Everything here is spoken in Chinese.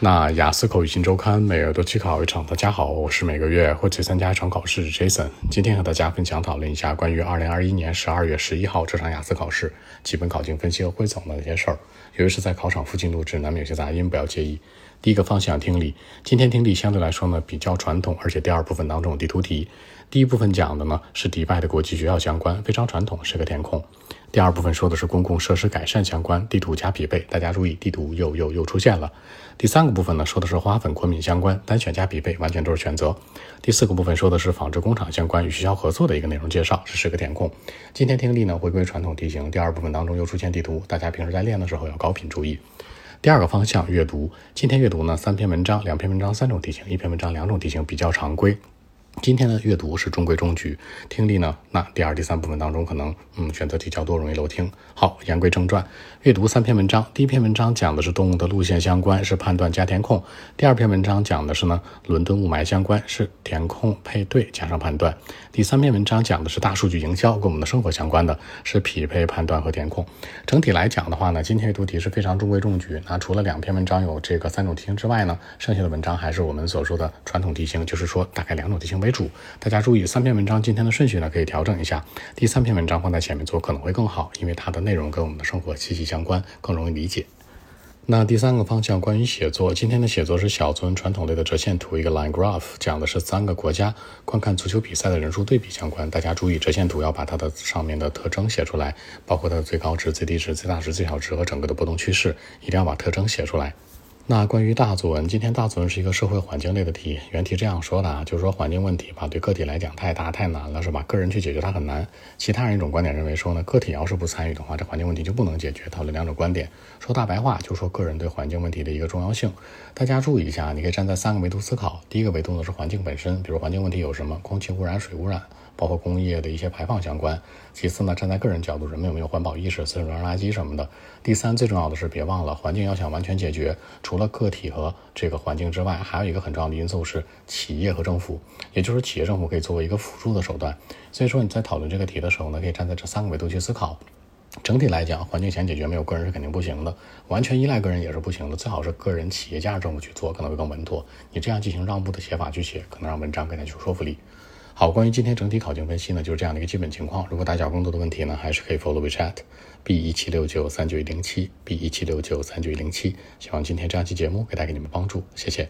那雅思口语新周刊每月都期考一场，大家好，我是每个月会去参加一场考试 Jason。今天和大家分享讨论一下关于二零二一年十二月十一号这场雅思考试基本考情分析和汇总的那些事儿。由于是在考场附近录制，难免有些杂音，不要介意。第一个方向听力，今天听力相对来说呢比较传统，而且第二部分当中有地图题。第一部分讲的呢是迪拜的国际学校相关，非常传统，是个填空。第二部分说的是公共设施改善相关，地图加匹配。大家注意，地图又又又出现了。第三个部分呢，说的是花粉过敏相关，单选加匹配，完全都是选择。第四个部分说的是纺织工厂相关与学校合作的一个内容介绍，这是个填空。今天听力呢回归传统题型，第二部分当中又出现地图，大家平时在练的时候要高频注意。第二个方向阅读，今天阅读呢三篇文章，两篇文章三种题型，一篇文章两种题型，比较常规。今天的阅读是中规中矩，听力呢，那第二、第三部分当中可能嗯选择题较多，容易漏听。好，言归正传，阅读三篇文章。第一篇文章讲的是动物的路线相关，是判断加填空；第二篇文章讲的是呢伦敦雾霾相关，是填空配对加上判断；第三篇文章讲的是大数据营销，跟我们的生活相关的，是匹配判断和填空。整体来讲的话呢，今天阅读题是非常中规中矩。那除了两篇文章有这个三种题型之外呢，剩下的文章还是我们所说的传统题型，就是说大概两种题型为。为主，大家注意三篇文章今天的顺序呢可以调整一下，第三篇文章放在前面做可能会更好，因为它的内容跟我们的生活息息相关，更容易理解。那第三个方向关于写作，今天的写作是小作文传统类的折线图，一个 line graph，讲的是三个国家观看足球比赛的人数对比相关。大家注意折线图要把它的上面的特征写出来，包括它的最高值、最低值、最大值、最小值和整个的波动趋势，一定要把特征写出来。那关于大作文，今天大作文是一个社会环境类的题。原题这样说的啊，就是说环境问题吧，对个体来讲太大太难了，是吧？个人去解决它很难。其他人一种观点认为说呢，个体要是不参与的话，这环境问题就不能解决。讨论两种观点，说大白话就是说个人对环境问题的一个重要性。大家注意一下，你可以站在三个维度思考。第一个维度呢是环境本身，比如环境问题有什么，空气污染、水污染。包括工业的一些排放相关。其次呢，站在个人角度，人们有没有环保意识，随手扔垃圾什么的。第三，最重要的是，别忘了，环境要想完全解决，除了个体和这个环境之外，还有一个很重要的因素是企业和政府，也就是企业政府可以作为一个辅助的手段。所以说你在讨论这个题的时候呢，可以站在这三个维度去思考。整体来讲，环境想解决，没有个人是肯定不行的，完全依赖个人也是不行的。最好是个人、企业加上政府去做，可能会更稳妥。你这样进行让步的写法去写，可能让文章更加具有说服力。好，关于今天整体考情分析呢，就是这样的一个基本情况。如果大家有更多的问题呢，还是可以 follow WeChat B 一七六九三九一零七 B 一七六九三九一零七。希望今天这样期节目可以带给你们帮助，谢谢。